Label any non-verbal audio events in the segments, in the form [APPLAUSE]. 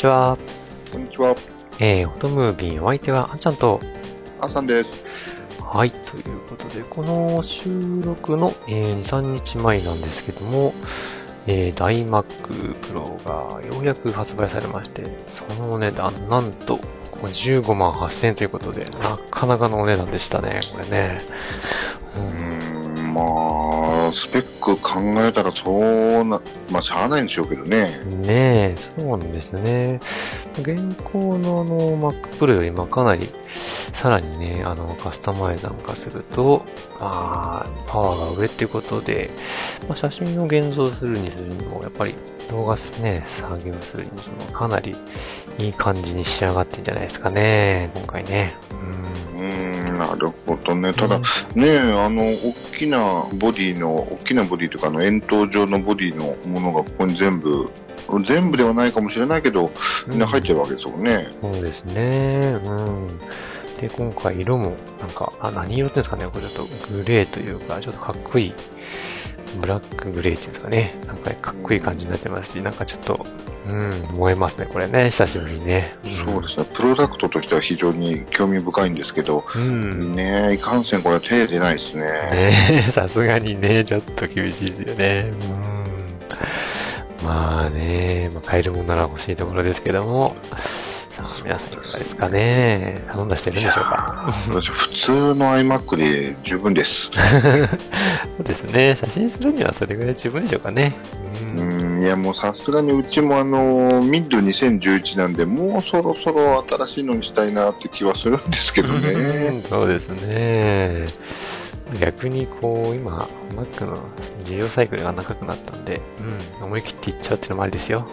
ちは。こんにちは。えー、フォトムービー、お相手は、あんちゃんと、あさんです。はい、ということで、この収録の、えー、2、3日前なんですけども、えー、大 Mac Pro がようやく発売されまして、そのお値段、なんと、55万8000円ということで、なかなかのお値段でしたね、これね。う、ん、まあ、スペック考えたらそうな、まあ、しゃあないんでしょうけどね。ねえ、そうなんですね。現行のあの Mac Pro よりまあかなり、さらにね、あの、カスタマイズなんかすると、あーパワーが上っていうことで、まあ、写真を現像するにするにも、やっぱり動画ね、作業するにもかなりいい感じに仕上がってんじゃないですかね、今回ね。うん。うーん、なるほどね。ただ、うんねあの、大きなボディの、大きなボディとか、あの、円筒状のボディのものがここに全部、全部ではないかもしれないけど、みんな入ってるわけですもんね。そうですね。うん。で、今回色も、なんか、あ、何色っていうんですかねこれちょっとグレーというか、ちょっとかっこいい、ブラックグレーっていうんですかね。なんかかっこいい感じになってますし、なんかちょっと、うん、燃えますね、これね、久しぶりにね。そうですね。プロダクトとしては非常に興味深いんですけど、うん。ねいかんせんこれは手出ないですね。ねえさすがにね、ちょっと厳しいですよね。うん。まあね、まあ、買えるものなら欲しいところですけども、皆さんいかがですかね？頼んだ人いるんでしょうか？私、普通の iMac で十分です。そ [LAUGHS] うですね。写真するにはそれぐらい十分でしょうかね。う。うんん、いやもうさすがにうちもあの、ミッド2011なんで、もうそろそろ新しいのにしたいなって気はするんですけどね。そうですね。逆にこう、今、Mac の需要サイクルが長くなったんで、うん、思い切っていっちゃうっていうのもありですよ。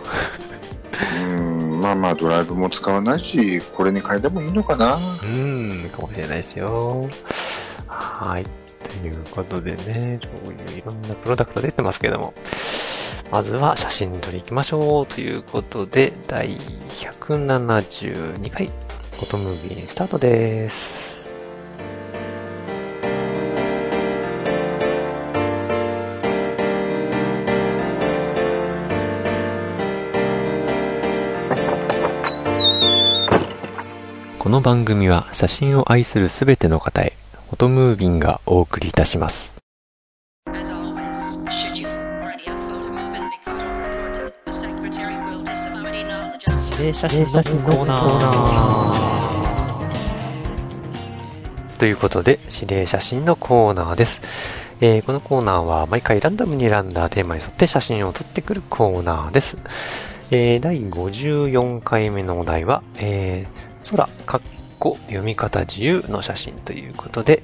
うん、まあまあドライブも使わないし、これに変えてもいいのかな。うん、かもしれないですよ。はい。ということでね、こういういろんなプロダクト出てますけども、まずは写真撮り行きましょうということで、第172回、フォトムービースタートです。この番組は写真を愛するすべての方へ、フォトムービンがお送りいたします。指令写真のコーナー。ということで、指令写真のコーナーです。えーこのコーナーは毎回ランダムに選んだテーマに沿って写真を撮ってくるコーナーです。えー第54回目のお題は、えー空、かっこ、読み方自由の写真ということで、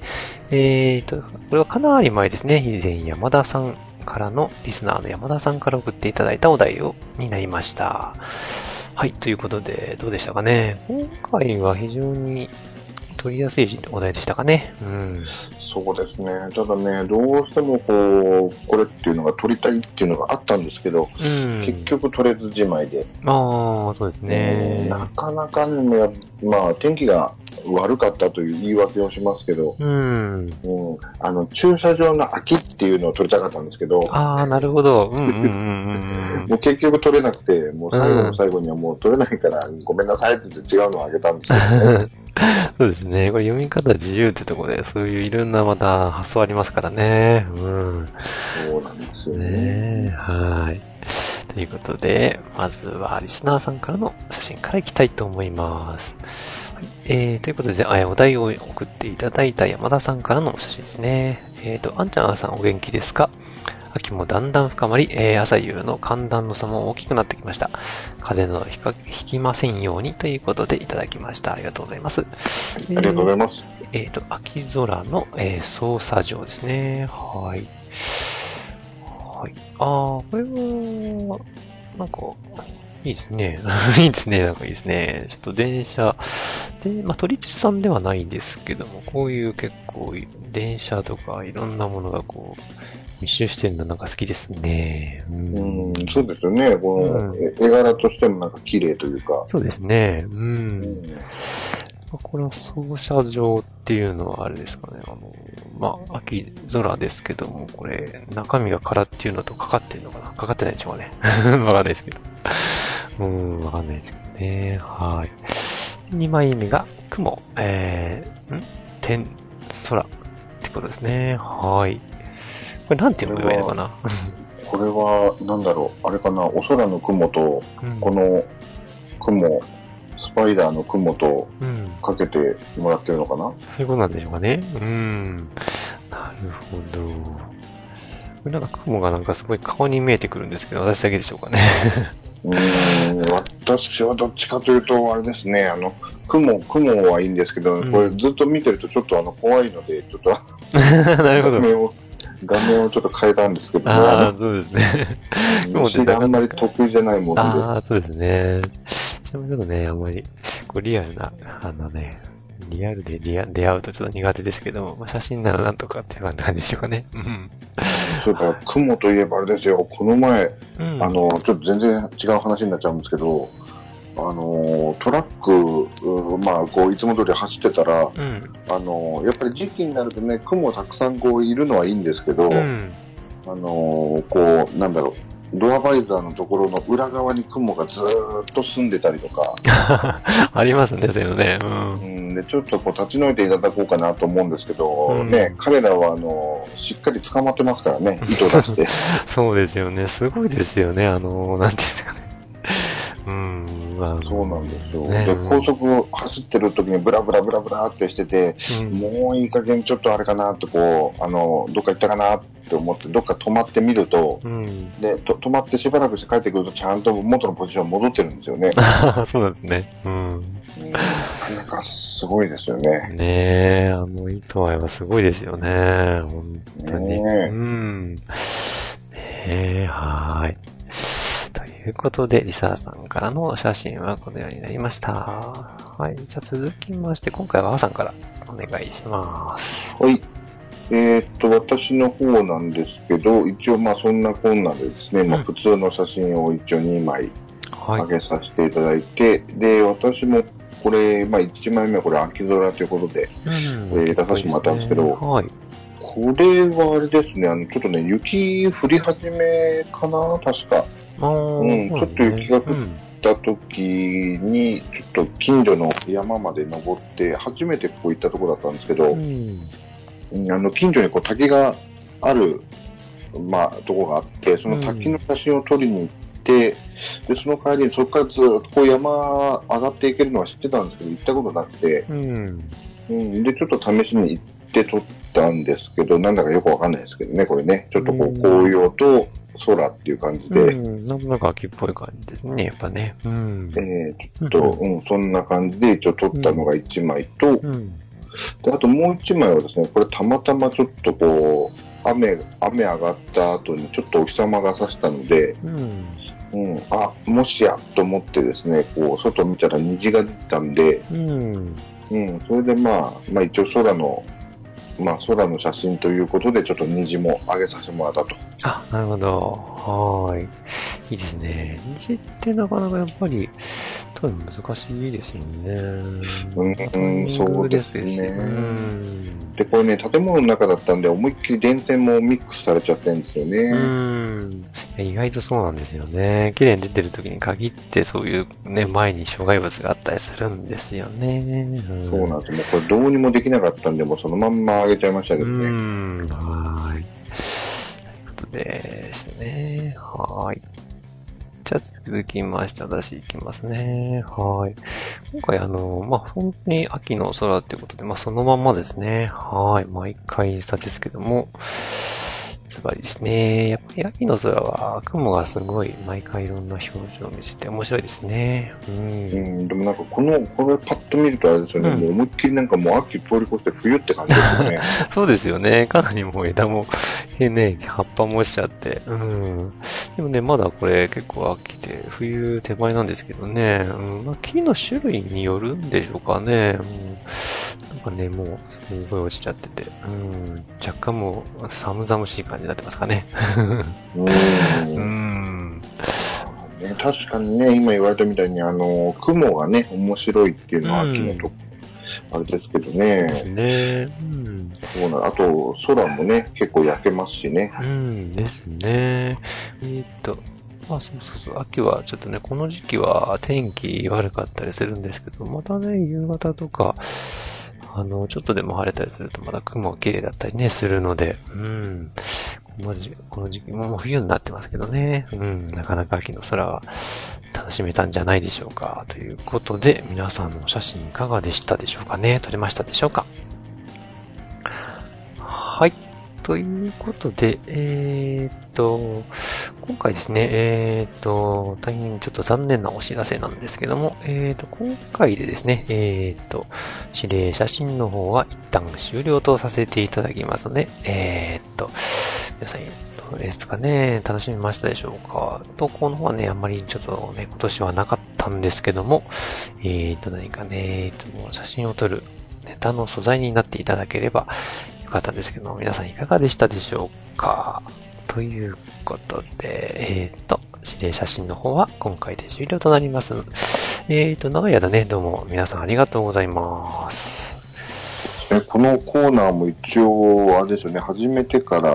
えーと、これはかなり前ですね。以前山田さんからの、リスナーの山田さんから送っていただいたお題を、になりました。はい、ということで、どうでしたかね。今回は非常に取りやすいお題でしたかね。うん。そうですね。ただね、どうしてもこう、これっていうのが撮りたいっていうのがあったんですけど、うん。結。局撮れずじまいで、ああ、そうですね。なかなかね、まあ天気が悪かったという言い訳をしますけど、うん。うん、あの駐車場の空きっていうのを撮りたかったんですけど、ああ、なるほど。うんうんうんうん [LAUGHS] もう結局撮れなくて、もう最後の最後にはもう撮れないから、ごめんなさいって言って違うのをあげたんですけどね。[LAUGHS] [LAUGHS] そうですね。これ読み方自由ってところで、そういういろんなまた発想ありますからね。うん。そうなんですよね。ねえ、はい。ということで、まずはリスナーさんからの写真からいきたいと思います。はい、えー、ということで、あお題を送っていただいた山田さんからの写真ですね。えーと、あんちゃんあさんお元気ですか？秋もだんだん深まり、えー、朝夕の寒暖の差も大きくなってきました。風邪などひかひきませんようにということでいただきました。ありがとうございます。ありがとうございます。えっ、と、秋空の、えー操作上ですね。はい。はい。あー、これは、なんか、いいですね。[LAUGHS] いいですね。なんかいいですね。ちょっと電車、で、まあ、都立さんではないんですけども、こういう結構、電車とかいろんなものがこう、密集してるのなんか好きですね。うん。うん、そうですよね。この、うんえ絵柄としてもなんか綺麗というか。そうですね。う。うんんこれは操車場っていうのはあれですかね。あの、まあ、秋空ですけども、これ、中身が空っていうのとかかってるのかな？かかってないでしょうかね。[LAUGHS] わかんないですけど。うん、わかんないですけどね。はい。2枚目が、雲、えー、ん？天、空ってことですね。はい。これなんて読めばいいのかな？これは、なんだろう、あれかな、お空の雲と、うんこの雲、スパイダーの雲とうん。かけてもらってるのかな？そういうことなんでしょうかね。うん。なるほど。これなんか雲がなんかすごい顔に見えてくるんですけど、私だけでしょうかね。[LAUGHS] うーん、私はどっちかというと、あれですね、あの、雲、雲はいいんですけど、うんこれずっと見てるとちょっとあの、怖いので、ちょっと、[LAUGHS] なるほど。[LAUGHS] 画面を、ちょっと変えたんですけど、ああ、そうですね。雲って虫があんまり得意じゃないものああ、そうですね。ちなみにちょっとね、あんまり、こうリアルな、あのね、リアルでリア出会うとちょっと苦手ですけども、まあ、写真ならなんとかっていう感じでしょうかね。うん。で、それから雲といえばあれですよ、この前、うん、あの、ちょっと全然違う話になっちゃうんですけど、あの、トラック、うまあ、こう、いつも通り走ってたら、うん。あの、やっぱり時期になるとね、雲たくさんこういるのはいいんですけど、うん。あの、こう、なんだろう、ドアバイザーのところの裏側に雲がずーっと住んでたりとか、[LAUGHS] ありますね、そういうのね。う。うんん、で、ちょっとこう立ち退いていただこうかなと思うんですけど、うんね、彼らはあの、しっかり捕まってますからね、糸出して。[LAUGHS] そうですよね。すごいですよね。あの、なんていうんですかね。うん。まあ、そうなんですよ。ねで、高速走ってる時にブラブラブラブラってしてて、うんもういい加減ちょっとあれかなってこう、あの、どっか行ったかなって思って、どっか止まってみると、うん。で、と止まってしばらくして帰ってくると、ちゃんと元のポジション戻ってるんですよね。[LAUGHS] そうなんですね。うん。うんなかなかすごいですよね。ねえ、あの糸合いはすごいですよね。本当に。ねえうん。ねえ、はーい。ということで、リサーさんからのお写真はこのようになりました。はい。じゃあ続きまして、今回はあさんからお願いします。はい。えーっと、私の方なんですけど、一応まあそんなこんなでですね、まあうん普通の写真を一応2枚はい上。げさせていただいて、で、私もこれ、まあ1枚目はこれ秋空ということで、うんえー出させてもらったんですけどはい。これはあれですね、あの、ちょっとね、雪降り始めかな？確か。うんちょっと雪が降った時に、ちょっと近所の山まで登って、初めてここ行ったところだったんですけど、うん。うんあの、近所にこう滝がある、まあ、とこがあって、その滝の写真を撮りに行って、で、その帰りにそこからずっとこう山上がっていけるのは知ってたんですけど、行ったことなくて、うん。うん、で、ちょっと試しに行って撮ったんですけど、なんだかよくわかんないですけどね、これね。ちょっとこううん紅葉と空っていう感じで、うん。なんとなく秋っぽい感じですね、やっぱね。うん。えー、ちょっと、うん、そんな感じで一応撮ったのが1枚と、うん。であともう1枚はですね、これたまたまちょっとこう、雨、雨上がった後にちょっとお日様が差したので、うん。うん、あ、もしやと思ってですね、こう、外見たら虹が出てたんで、うん。うん、それでまあ、まあ一応空の、まあ空の写真ということで、ちょっと虹も上げさせてもらったと。あ、なるほど。はい。いいですね。虹ってなかなかやっぱり、多分難しいですよね。うんそうですしねうん。で、これね、建物の中だったんで、思いっきり電線もミックスされちゃってるんですよね。うん。意外とそうなんですよね。綺麗に出てる時に限ってそういうね、前に障害物があったりするんですよね。んそうなんですよ。もうこれどうにもできなかったんで、もうそのまんま上げちゃいましたけうどね。ん。はーい。ということですね。はーい。じゃあ続きまして、私行きますね。はい。今回あの、まあ、本当に秋の空ってことで、まあ、そのまんまですね。はい。毎回さですけども、ズバリですね。やっぱり秋の空は雲がすごい毎回いろんな表情を見せて面白いですね。う。うんん、でもなんかこの、これパッと見るとあれですよね、うんもう思いっきりなんかもう秋通り越して冬って感じですよね。[LAUGHS] そうですよね。かなりもう枝も、えね、葉っぱも落ちちゃって。うん。でもね、まだこれ結構秋で、冬手前なんですけどね。うん。まあ、木の種類によるんでしょうかね。うん。なんかね、もう、すごい落ちちゃってて。うん。若干もう、寒々しい感じになってますかね。うん確かにね、今言われたみたいに、あの、雲がね、面白いっていうのは秋のと、あれですけどですね。ね。うん。そうなあと、空もね、結構焼けますしね。うんですね。えーっと、まあそうそうそう、秋はちょっとね、この時期は天気悪かったりするんですけど、またね、夕方とか、あの、ちょっとでも晴れたりするとまだ雲が綺麗だったりね、するので、うん。この時この時期ももう冬になってますけどね、うん、なかなか秋の空は楽しめたんじゃないでしょうか。ということで、皆さんのお写真いかがでしたでしょうかね撮れましたでしょうかはい。ということで、えーっと、今回ですね、えーっと、大変ちょっと残念なお知らせなんですけども、えーっと、今回でですね、えっと、指令写真の方は一旦終了とさせていただきますので、えっと、皆さん、どうですかね、楽しみましたでしょうか？投稿の方はね、あんまりちょっとね、今年はなかったんですけども、えーっと、何かね、いつも写真を撮るネタの素材になっていただければかったんですけど、皆さんいかがでしたでしょうか？ということで、えっ、と、指令写真の方は今回で終了となります。えっ、と、長い間ね、どうも皆さんありがとうございます。このコーナーも一応、あれですよね、始めてから、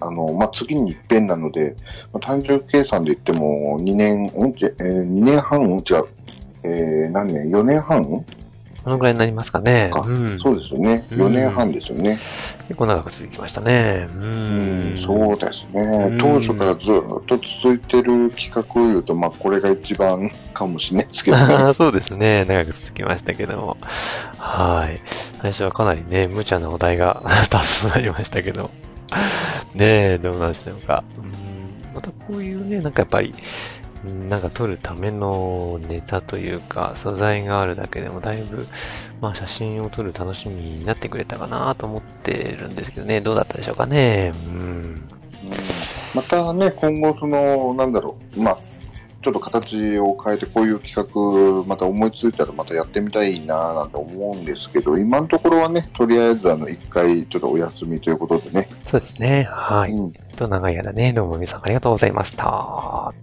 あの、まあ、次に一遍なので、まあ、単純計算で言っても、2年、うんえー、2年半違う。えー、何年 ?4 年半？このぐらいになりますかね。あうん。そうですよね。うん4年半ですよね。結構長く続きましたね。ううんん。そうですねうん。当初からずっと続いてる企画を言うと、まあ、これが一番かもしれないですけどね。[LAUGHS] そうですね。長く続きましたけども。はい。最初はかなりね、無茶なお題が多数ありましたけど。ねえ、どうなんでしょうか。うん。またこういうね、なんかやっぱり、うんなんか撮るためのネタというか、素材があるだけでもだいぶ、まあ写真を撮る楽しみになってくれたかなと思ってるんですけどね、どうだったでしょうかね。うん。またね、今後、その、なんだろう、まあ、ちょっと形を変えて、こういう企画、また思いついたらまたやってみたいななんて思うんですけど、今のところはね、とりあえず、あの、一回、ちょっとお休みということでね。そうですね。はい。うんと、長い間ね、どうも皆さんありがとうございました。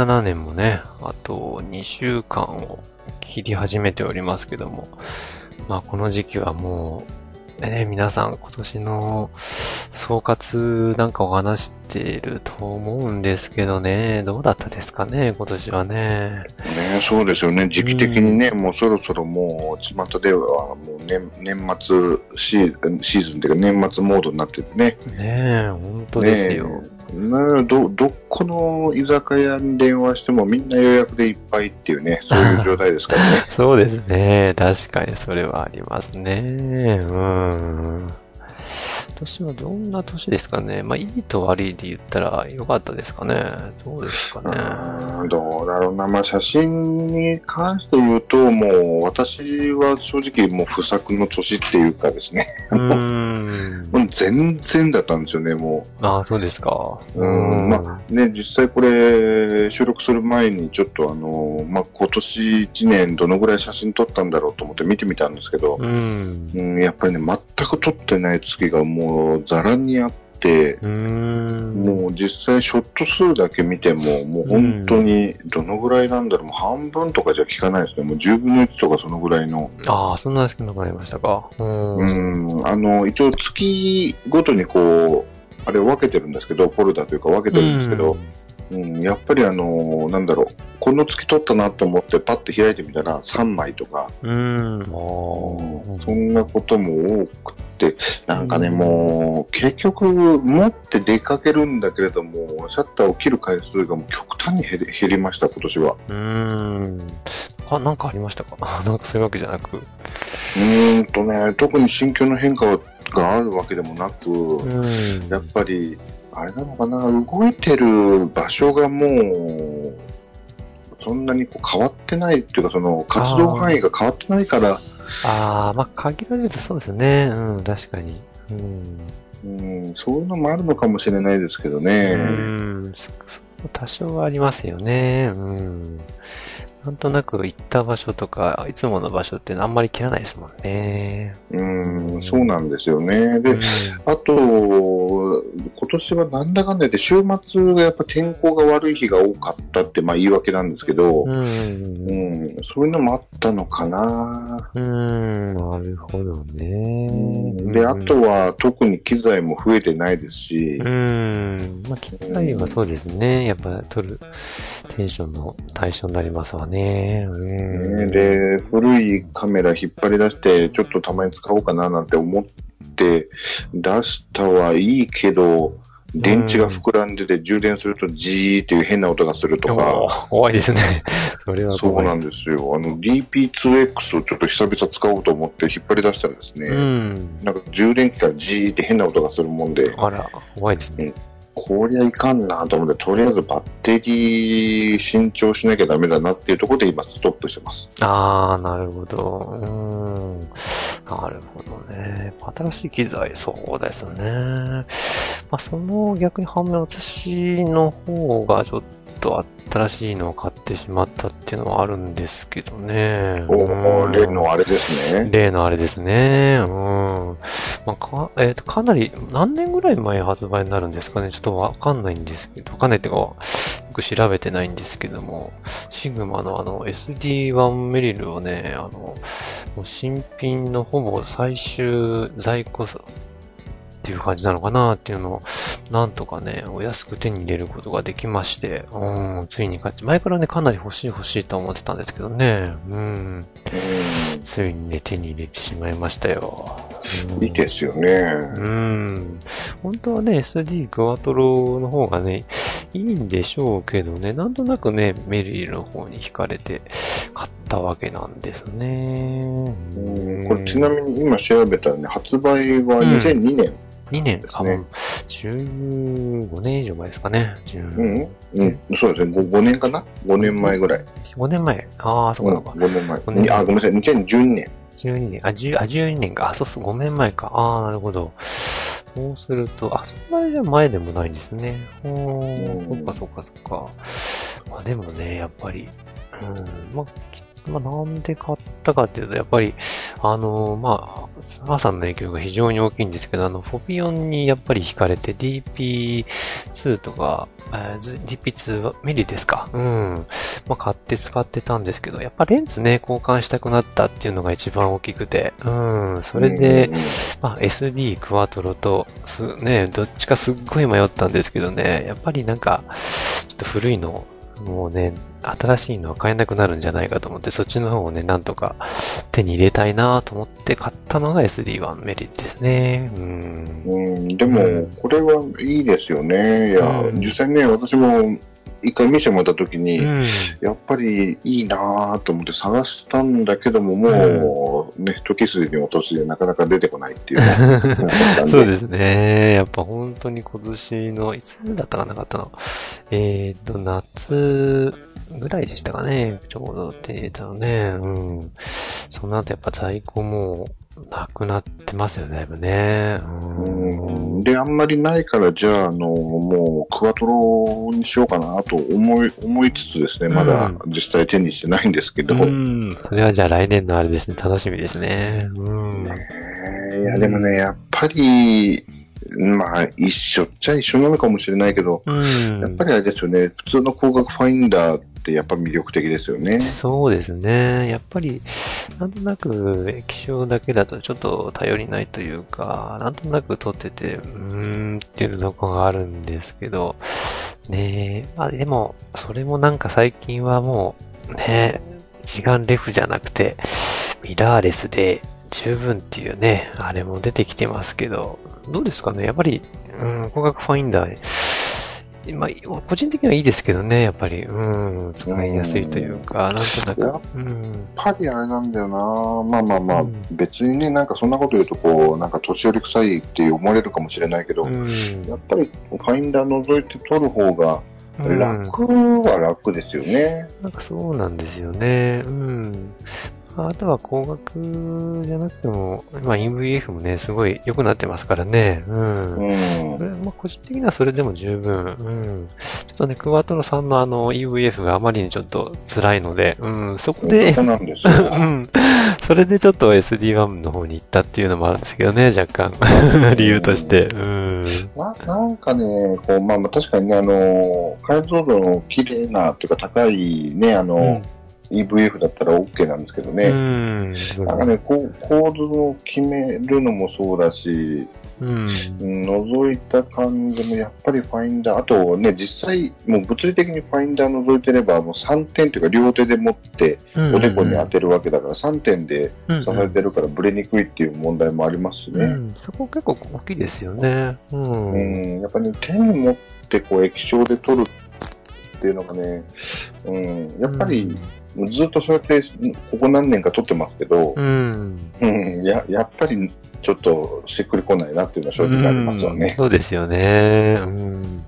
2017年もね、あと2週間を切り始めておりますけども、まあこの時期はもう、ね、皆さん今年の総括なんかを話していると思うんですけどね、どうだったですかね、今年はね。ね、そうですよね。時期的にね、もうそろそろもう、巷ではもう年、年末シーシーズンというか年末モードになっててね。ねえ、本当ですよ。ねえど、どこの居酒屋に電話してもみんな予約でいっぱいっていうね、そういう状態ですからね。[LAUGHS] そうですね。確かにそれはありますね。うん。今年はどんな年ですかね。まあ、いいと悪いで言ったら良かったですかね。どうですかね。うんどうだろうな、まあ、写真に関して言うと、もう私は正直もう不作の年っていうかですね、うーん。もう全然だったんですよね、もああ、そうですか。うんまう。ね、実際これ収録する前にちょっとあの、まあ、今年1年どのぐらい写真撮ったんだろうと思って見てみたんですけど、うん。うん、やっぱりね、全く撮ってない月がもうザラにあって。もう実際ショット数だけ見ても、もう本当にどのぐらいなんだろう、もう半分とかじゃ効かないですね。もう10分の1とかそのぐらいの。ああ、そんな少なくなりましたか。うん。うん、あの、一応月ごとにこう、あれを分けてるんですけど、フォルダというか分けてるんですけど、うん、やっぱりあのなんだろう、この月取ったなと思ってパッと開いてみたら3枚とか、うーん。あそんなことも多くて、なんかね、うんもう、結局、持って出かけるんだけれども、シャッターを切る回数がもう極端に減り減りました、今年は。うーん。あ、なんかありましたか？[LAUGHS] なんかそういうわけじゃなく。うーんとね、特に心境の変化があるわけでもなく、うん。やっぱり、あれなのかな、動いてる場所がもう、そんなにこう変わってないっていうか、その活動範囲が変わってないから、ああ、まあ、限られるとそうですね。うん、確かに。うん。うん、そういうのもあるのかもしれないですけどね。うん。多少はありますよね。うん。なんとなく行った場所とか、いつもの場所ってあんまり切らないですもんね。うん、そうなんですよね。で、うんあと、今年はなんだかんだ言って、週末がやっぱ天候が悪い日が多かったって、まあ言い訳なんですけど、うん。うん、そういうのもあったのかな。うん、なるほどね。で、あとは特に機材も増えてないですしう、ん。まあ、機械はそうですね。やっぱ撮るテンションの対象になりますわね。うん。ねで、古いカメラ引っ張り出して、ちょっとたまに使おうかななんて思って出したはいいけど、電池が膨らんでて充電するとジーっていう変な音がするとか、怖いですね。[LAUGHS] それは。そうなんですよ。あの DP2X をちょっと久々使おうと思って引っ張り出したらですね、うん。なんか充電器からジーって変な音がするもんで、あら、怖いですね。こりゃいかんなと思って、とりあえずバッテリー新調しなきゃダメだなっていうところで今ストップしてます。ああ、なるほど。うん。なるほどね。新しい機材、そうですね。まあ、その逆に反面、私の方がちょっとあって新しいのを買ってしまったっていうのはあるんですけどね。おう例のあれですね。例のあれですね。うん。まあ、か、えっ、と、かなり、何年ぐらい前発売になるんですかね？ちょっとわかんないんですけど、わかんないっていうか、よく調べてないんですけども、シグマのあの SD1 メリルをね、あの、新品のほぼ最終在庫っていう感じなのかなっていうのを、なんとかね、お安く手に入れることができまして、うん、ついに買って、前からね、かなり欲しい欲しいと思ってたんですけどね、うん、うんついにね、手に入れてしまいましたよ。うんいいですよね。うん。本当はね、SD クワトロの方がね、いいんでしょうけどね、なんとなくね、メリルの方に惹かれて買ったわけなんですね。うんこれちなみに今調べたらね、発売は2002年。2年、あ、ねもう、15年以上前ですかね。10うん、うん、そうですね5、5年かな ?5 年前ぐらい。5年前。ああ、そうかそうか。5年前。五年前あ、ごめんなさい、2012年。12年、あ、10あ、12年か。あ、そうそう、5年前か。ああ、なるほど。そうすると、あ、そんなにじゃ前でもないんですね。おー、うんそっかそっかそっか。まあでもね、やっぱり、うん、まあ、きまあ、なんで買ったかっていうと、やっぱり、あのまあ、ツアーさんの影響が非常に大きいんですけど、あの、フォビオンにやっぱり惹かれて DP2 とか、えーず DP2 はミリですか？うん。まあ、買って使ってたんですけど、やっぱレンズね、交換したくなったっていうのが一番大きくて、うん。それで、うん、まあ、SD クワトロと、す、ね、どっちかすっごい迷ったんですけどね、やっぱりなんか、ちょっと古いの、もうね、新しいのは買えなくなるんじゃないかと思って、そっちの方をね、なんとか手に入れたいなと思って買ったのが SD1 メリットですね。うん。うん、でもうん、これはいいですよね。いや、うん実際ね、私も一回見せてもらった時に、うん。やっぱりいいなぁと思って探したんだけども、もう、ね、時すでに落としでなかなか出てこないっていう [LAUGHS] そうですね。やっぱ本当に今年の、いつだったかなかったの。えっ、と、夏ぐらいでしたかね。ちょうど手に入れたのね。うん。その後やっぱ在庫もなくなってますよね、だいぶね。うんで、あんまりないから、じゃあ、あの、もう、クワトロにしようかなと思い、思いつつですね、まだ実際手にしてないんですけど、うん。それはじゃあ来年のあれですね、楽しみですね。うん。えーいや、でもね、やっぱり、まあ、一緒っちゃ一緒なのかもしれないけど、うん。やっぱりあれですよね、普通の光学ファインダーってやっぱ魅力的ですよね。そうですね。やっぱり、なんとなく液晶だけだとちょっと頼りないというか、なんとなく撮ってて、うーんっていうのがあるんですけど、ねえ。まあでも、それもなんか最近はもう、ね一眼レフじゃなくて、ミラーレスで十分っていうね、あれも出てきてますけど、どうですかね？やっぱり、うん、光学ファインダー、まあ、個人的にはいいですけどね、やっぱり、うん、使いやすいというか、なんとなく、うん、やっぱりあれなんだよな。まあまあまあ、うん。別にね、なんかそんなこと言うと、こう、なんか年寄り臭いって思われるかもしれないけど、うん、やっぱりファインダー覗いて撮る方がうん。楽は楽ですよね。なんかそうなんですよね。うん。あとは光学じゃなくても、まあ EVF もね、すごい良くなってますからね。うん。うんそれまあ、個人的にはそれでも十分。うん。ちょっとね、クワトロさんのあの EVF があまりにちょっと辛いので、うん、そこでそう、なんですよ。うん。それでちょっと SD1 の方に行ったっていうのもあるんですけどね、若干。理由として。うん。ななんかね、こうまあ、まあ確かにね、あの、解像度の綺麗なというか高いね、あの、うん EVF だったら OK なんですけどうね。ん。なんかね、こう構図を決めるのもそうだし、うん。うん覗いた感じもやっぱりファインダー、あとね、実際、もう物理的にファインダー覗いてれば、もう3点というか両手で持ってうんおでこに当てるわけだから、3点でうん支えてるからブレにくいっていう問題もありますしね。うん、そこ結構大きいですよね。うん。うん、やっぱり、ね、手に持ってこう液晶で撮るっていうのがね、うん、やっぱり、ずっとそうやって、ここ何年か撮ってますけど、うん。うん、ややっぱりちょっとしっくりこないなっていうのは正直ありますようんね。そうですよね。うん。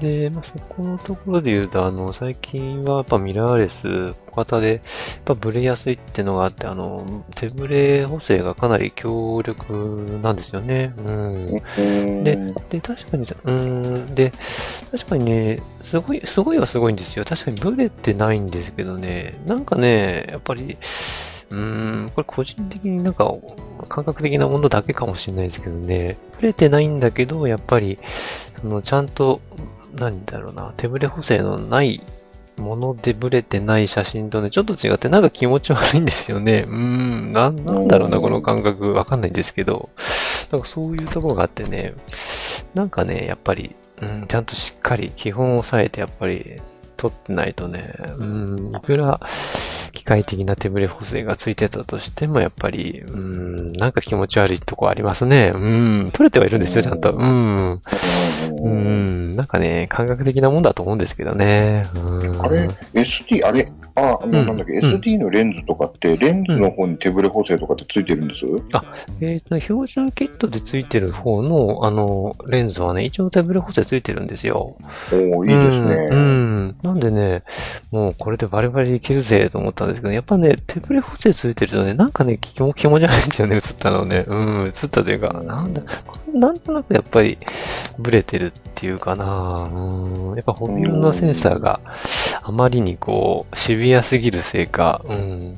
で、まあ、そこのところで言うと、あの、最近はやっぱミラーレス、小型で、やっぱブレやすいってのがあって、あの、手ブレ補正がかなり強力なんですよね。うん。でで、確かに、うん、で、確かにね、すごい、すごいはすごいんですよ。確かにブレてないんですけどね、なんかね、やっぱり、うーん、これ個人的になんか、感覚的なものだけかもしれないですけどね、ブレてないんだけど、やっぱり、その、ちゃんと、なんだろうな、手ブレ補正のないものでブレてない写真とね、ちょっと違って、なんか気持ち悪いんですよね。うーん、なん、なんだろうな、この感覚、わかんないんですけど、なんかそういうところがあってね、なんかね、やっぱり、うん、ちゃんとしっかり基本を押さえて、やっぱり、取ってないとね、うん、いくら機械的な手ブレ補正がついてたとしても、やっぱり、うん、なんか気持ち悪いとこありますね。うん、取れてはいるんですよ、ちゃんと。うん。ううんん、なんかね、感覚的なもんだと思うんですけどね。うん、あれ、SD、あれ、あ、あのうんなんだっけ、うん SD のレンズとかって、レンズの方に手ブレ補正とかってついてるんです、えっ、と、標準キットでついてる方の、あの、レンズはね、一応手ブレ補正ついてるんですよ。おおいいですね。うん。うんなんでね、もうこれでバリバリいけるぜと思ったんですけど、やっぱね、手ブレ補正ついてるとね、なんかね、気も気持ち悪いんですよね、映ったのね。うん、映ったというか、なんだ、なんとなくやっぱり、ブレてるっていうかなうん、やっぱホビールのセンサーがあまりにこう、シビアすぎるせいか、うん、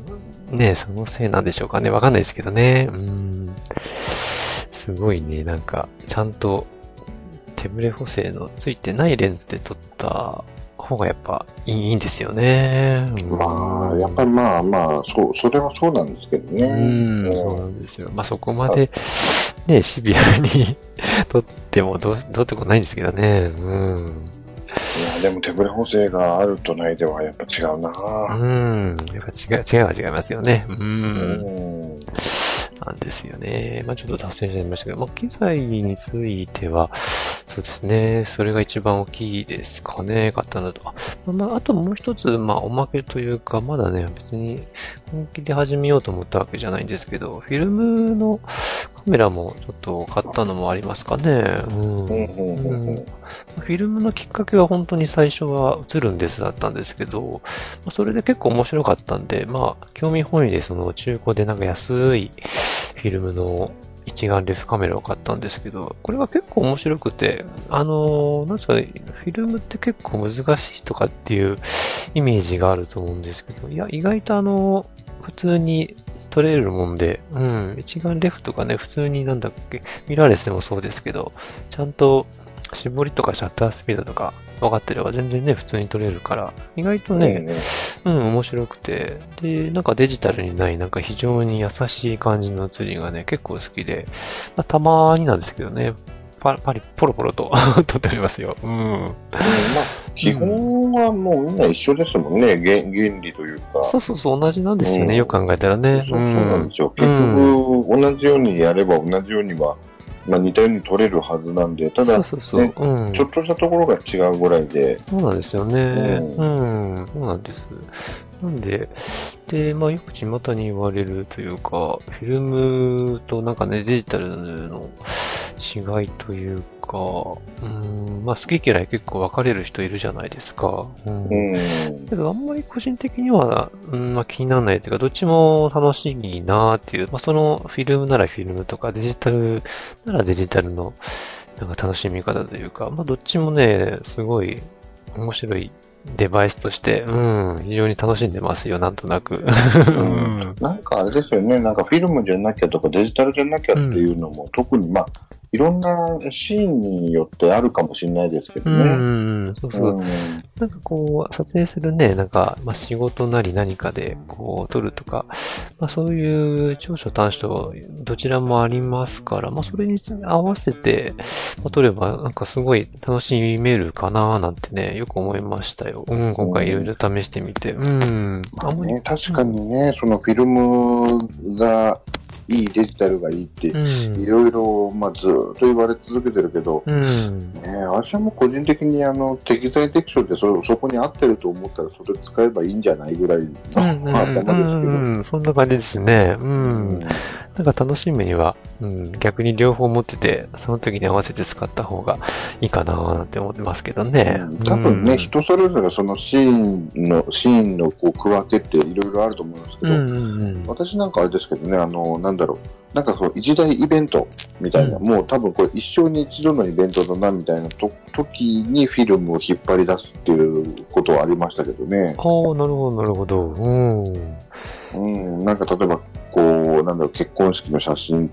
ねそのせいなんでしょうかね、わかんないですけどね。うん、すごいね、なんか、ちゃんと、手ブレ補正のついてないレンズで撮った方がやっぱいいんですよね。うんまあ、やっぱりまあまあ、そう、それはそうなんですけどね。うん、そうなんですよ。まあそこまで、ね、シビアに [LAUGHS] 撮ってもどう、どうってことないんですけどね。うん。いや、でも手ブレ補正があるとないではやっぱ違うなうん。やっぱ違う、違うは違いますよね。う。うんん。なんですよね。まあちょっと脱線しちゃいましたけど、まあ機材については、そうですね。それが一番大きいですかね。買ったのと。まあ、あともう一つ、まあおまけというか、まだね、別に本気で始めようと思ったわけじゃないんですけど、フィルムのメラもちょっと買ったのもありますかね。うん。フィルムのきっかけは本当に最初は映るんですだったんですけど、まあそれで結構面白かったんで、まあ、興味本位でその中古でなんか安いフィルムの一眼レフカメラを買ったんですけど、これが結構面白くて、あのーなんですかね、フィルムって結構難しいとかっていうイメージがあると思うんですけど、いや、意外とあの普通に撮れるもんで、うん、一眼レフとかね、普通になんだっけ、ミラーレスでもそうですけど、ちゃんと絞りとかシャッタースピードとか分かってれば全然ね、普通に撮れるから、意外とね、うん、面白くて、で、なんかデジタルにない、なんか非常に優しい感じの写りがね、結構好きで、まあ、たまになんですけどね、パパリ、ポロポロと [LAUGHS] 撮っておりますよ。うん。うんまあ、基本はもうみんな一緒ですもんね、原原理というか。そうそうそう、同じなんですよね。うんよく考えたらね。そうなんですよ。結局、同じようにやれば同じようには、まあ似たように取れるはずなんで、ただ、そうそうそう。ねうん。ちょっとしたところが違うぐらいで、そうなんですよね。ううん、そうなんです。なんで、で、まあよく巷に言われるというか、フィルムとなんかね、デジタルの違いというか、うん、まあ好き嫌い結構分かれる人いるじゃないですか。うんうん。けどあんまり個人的には、うん、まあ気にならないというか、どっちも楽しいなっていう、まあそのフィルムならフィルムとかデジタルならデジタルのなんか楽しみ方というか、まあどっちもね、すごい面白いデバイスとして、うん、非常に楽しんでますよ、なんとなく。うんなんかあれですよね、なんかフィルムじゃなきゃとかデジタルじゃなきゃっていうのも、特にまあ、いろんなシーンによってあるかもしれないですけどうね。ん、そうそう。なんかこう、撮影するね、なんか、まあ、仕事なり何かで、こう、撮るとか、まあ、そういう長所短所、どちらもありますから、まあ、それに合わせて、まあ、撮れば、なんかすごい楽しめるかななんてね、よく思いましたよ。うん、今回いろいろ試してみて。うん。まあね、確かにね、そのフィルムがいい、デジタルがいいって、うん。いろいろ、まあ、ずーっと言われ続けてるけど、うん。ね、私はもう個人的にあの適材適所ってそそこに合ってると思ったらそれ使えばいいんじゃないぐらいの、まあ頭ですけど。うん、そんな感じですね。う。うんんなんか楽しみには、うん、逆に両方持ってて、その時に合わせて使った方がいいかななんて思ってますけどね。多分ね、うん人それぞれそのシーンの、シーンのこう区分けっていろいろあると思うんですけど、うんうんうん。私なんかあれですけどね、あの、なんだろう、なんかそう、一大イベントみたいな、うもう多分これ一生に一度のイベントだなみたいなと時にフィルムを引っ張り出すっていうことはありましたけどね。ああ、なるほど、なるほど。うん。うん、なんか例えば、こう、なんだろう、結婚式の写真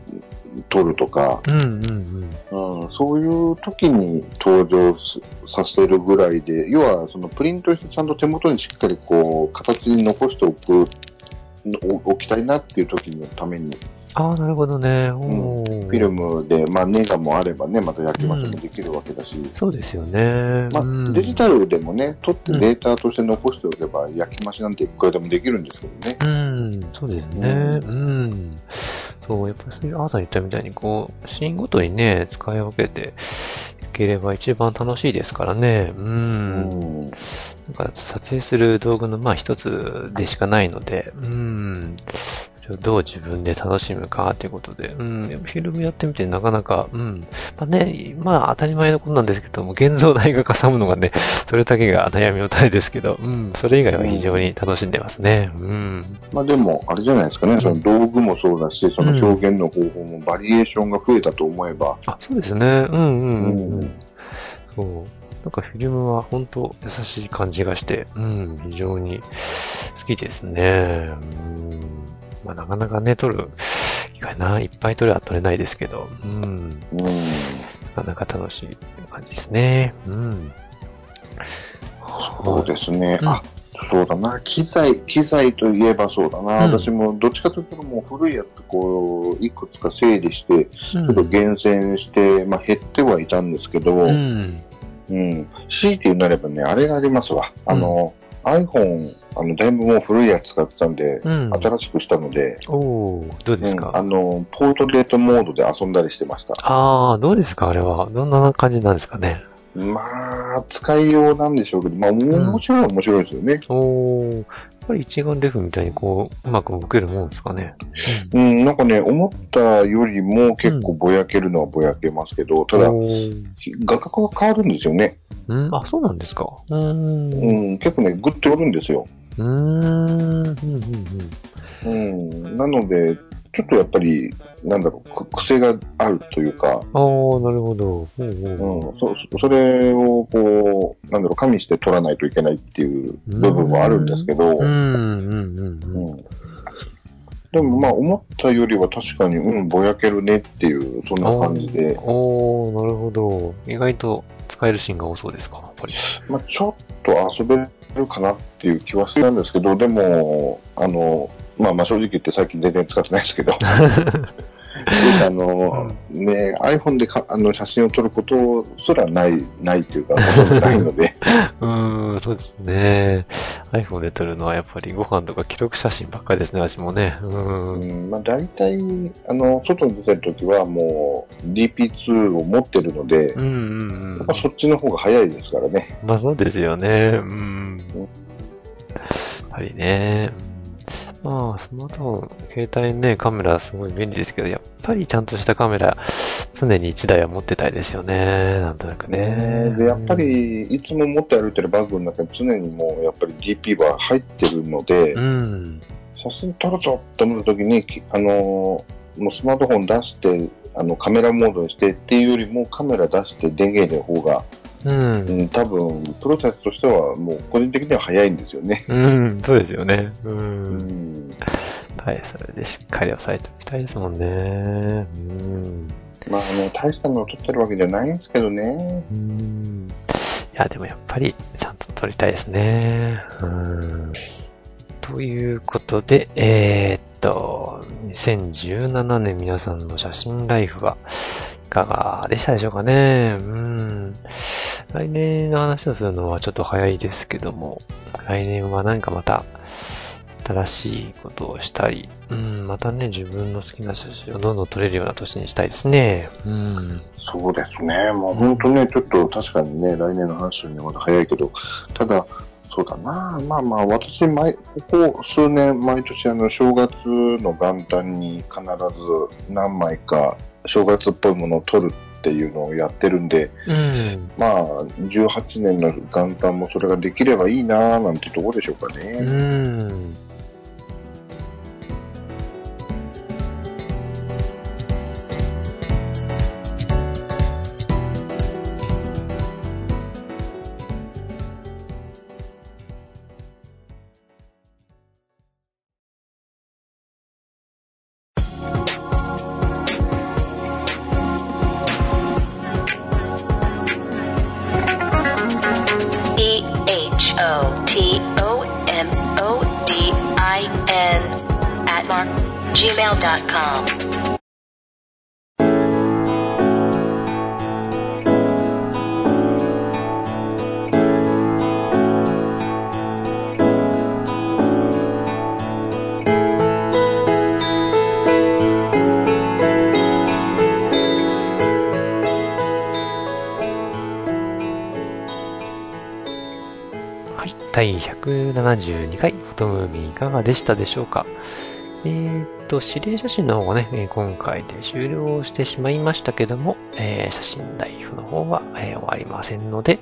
撮るとか、うんうんうん。うん、そういう時に登場すさせるぐらいで、要はそのプリントしてちゃんと手元にしっかりこう、形に残しておく、お置きたいなっていう時のために、ああ、なるほどね。おフィルムで、まあネガもあればね、また焼き増しもできるわけだし、そうですよね。まあうんデジタルでもね、撮ってデータとして残しておけば、焼き増しなんていくらでもできるんですけどね。うん、そうですね。うん。そう、やっぱりそういう、アーさん言ったみたいに、こう、シーンごとにね、使い分けていければ一番楽しいですからね。うん。うんなんか撮影する道具の、まあ一つでしかないので、うん。それをどう自分で楽しむかっていうことで、うん。やっぱフィルムやってみてなかなか、うん。まあね、まあ当たり前のことなんですけども、現像代がかさむのがね、[LAUGHS] それだけが悩みの種ですけど、うん。それ以外は非常に楽しんでますね。うん。まあでも、あれじゃないですかね、その道具もそうだし、その表現の方法もバリエーションが増えたと思えば、あ、そうですね。うんうんうん、う。うんそう。なんかフィルムは本当優しい感じがして、うん、非常に好きですね。うん。まあなかなかね、撮る機会な、いっぱい撮れは撮れないですけど、うん。うん、なかなか楽しい感じですね。うん。そうですね。うんあ、そうだな。機材、機材といえばそうだな。うん私もどっちかというともう古いやつ、こう、いくつか整理して、ちうんょっと厳選して、まあ減ってはいたんですけど、ううん。ん。強いて言うなればね、あれがありますわ。あの、iPhone、あの、だいぶもう古いやつ使ってたんで、うん。新しくしたので、おー、どうですか、うんあの、ポートレートモードで遊んだりしてました。ああ、どうですか？あれは。どんな感じなんですかね？まあ、使いようなんでしょうけど、まあ、面白いは面白いですよね。おー、やっぱり一眼レフみたいにこう、うまく動けるもんですかね。うん、なんかね、思ったよりも結構ぼやけるのはぼやけますけど、ただ、おー画角が変わるんですよね。うん、あ、そうなんですか。うーん。ううんん、結構ね、グッと寄るんですよ。ーん。うん、うん、うん、なので、ちょっとやっぱり、なんだろう、く癖があるというか、ああ、なるほど。ほうほううんほ、そそれをこう、なんだろう、加味して取らないといけないっていう部分もあるんですけど、う。うん、うん、うん、でもまあ思ったよりは確かに、うん、ぼやけるねっていう、そんな感じで、おー、なるほど。意外と使えるシーンが多そうですか、やっぱり。まあちょっと遊べるかなっていう気はするんですけど、でも、あの、まあまあ正直言って最近全然使ってないですけど、[LAUGHS] あの、ね、iPhone でかあの写真を撮ることすらない、ないというか、ないので、[LAUGHS] うーん、そうですね。iPhone で撮るのはやっぱりご飯とか記録写真ばっかりですね、私もね。うー。うんんまあ、大体、あの、外に出てるときはもう DP2 を持ってるので、うんうんうんやっぱ。そっちの方が早いですからね。まあそうですよね。うん。やっぱりね。うんまあ、スマートフォン、携帯ね、カメラすごい便利ですけど、やっぱりちゃんとしたカメラ、常に1台は持ってたいですよね。なんとなくね。で、やっぱり、いつも持って歩いてるバッグの中に常にもうやっぱり DP は入ってるので、うん。写真撮るぞって思った時に、あのもうスマートフォン出して、あのカメラモードにしてっていうよりもカメラ出して電源の方が、うんう。ん、多分プロセスとしてはもう個人的には早いんですよね。うん、そうですよね。う。うんん、はい、それでしっかり押さえておきたいですもんね。うん。まあね、大したのを撮ってるわけじゃないんですけどね。うん。いや、でもやっぱり、ちゃんと撮りたいですね。うん。ということで、えーっと、2017年皆さんの写真ライフはいかがでしたでしょうかね。うん。来年の話をするのはちょっと早いですけども、来年はなんかまた、新しいことをしたり、うん、またね、自分の好きな写真をどんどん撮れるような年にしたいですね。うん。そうですね。もう本当ね、ちょっと確かにね、来年の話するにはまだ早いけど、ただ、そうだな、まあまあ、私、毎、ここ数年、毎年、あの、正月の元旦に必ず何枚か正月っぽいものを撮るっていうのをやってるんで、うん。まあ、18年の元旦もそれができればいいな、なんてところでしょうかうね。ん。はい。第172回フォトムービーいかがでしたでしょうか？えーっと、指令写真の方がね、今回で終了してしまいましたけども、えー写真ライフの方は、えー終わりませんので、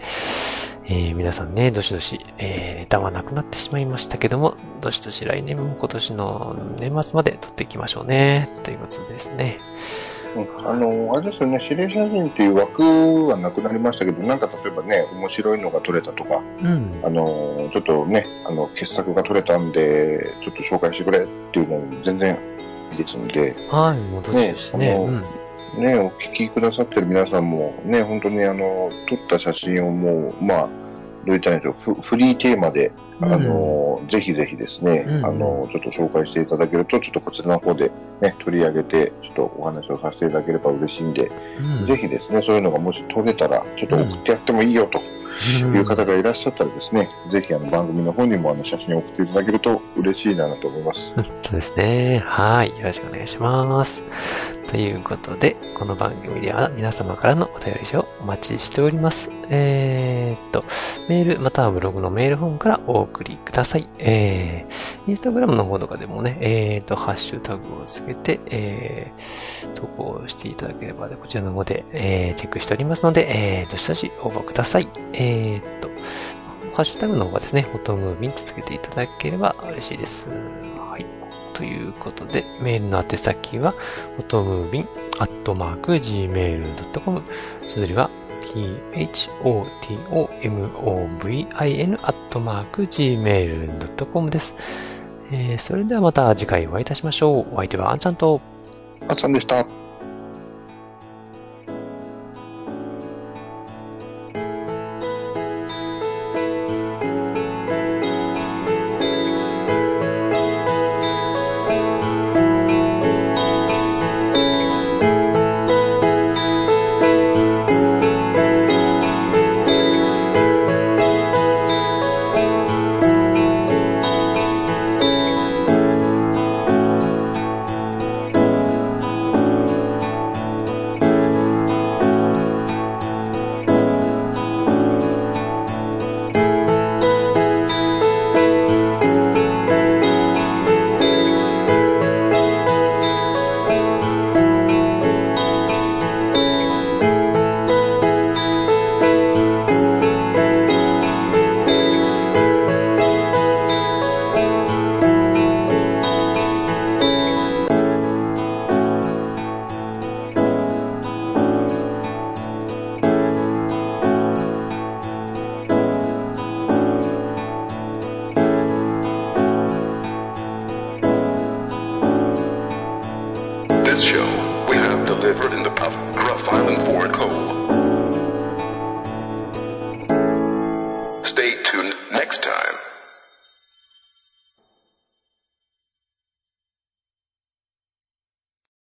え皆さんね、どしどし、えネタはなくなってしまいましたけども、どしどし来年も今年の年末まで撮っていきましょうね、ということですね。うんあの、あれですよね、指令写真っていう枠はなくなりましたけど、なんか例えばね、面白いのが撮れたとか、うん。あの、ちょっとね、あの、傑作が撮れたんで、ちょっと紹介してくれっていうのも全然いいですんで、はい、もうね。ねうん。ね、お聞きくださってる皆さんも、ね、本当にあの、撮った写真をもう、まあ、どういったんでしょう、フフリーテーマで、あの、ぜひぜひですね、うんあの、ちょっと紹介していただけると、ちょっとこちらの方でね、取り上げて、ちょっとお話をさせていただければ嬉しいんで、うんぜひですね、そういうのがもし撮れたら、ちょっと送ってやってもいいよという方がいらっしゃったらですね、ぜひあの番組の方にもあの写真を送っていただけると嬉しいなと思います。そうですね。はい。よろしくお願いします。ということで、この番組では皆様からのお便りをお待ちしております。えーっと、メール、またはブログのメールフォームからお送りください。えー、インスタグラムの方とかでもね、えーっと、ハッシュタグをつけて、えー、投稿していただければで、こちらの方で、えー、チェックしておりますので、えー、どしどし応募ください。えーっと、ハッシュタグの方はですね、フォトムービンとつけていただければ嬉しいです。はい。ということで、メールの宛先は、フォトムービン、アットマーク、gmail.com。綴りは、p-h-o-t-o-m-o-v-i-n、アットマーク、gmail.com です。えー、それではまた次回お会いいたしましょう。お相手はあんちゃんと、あっさんでした。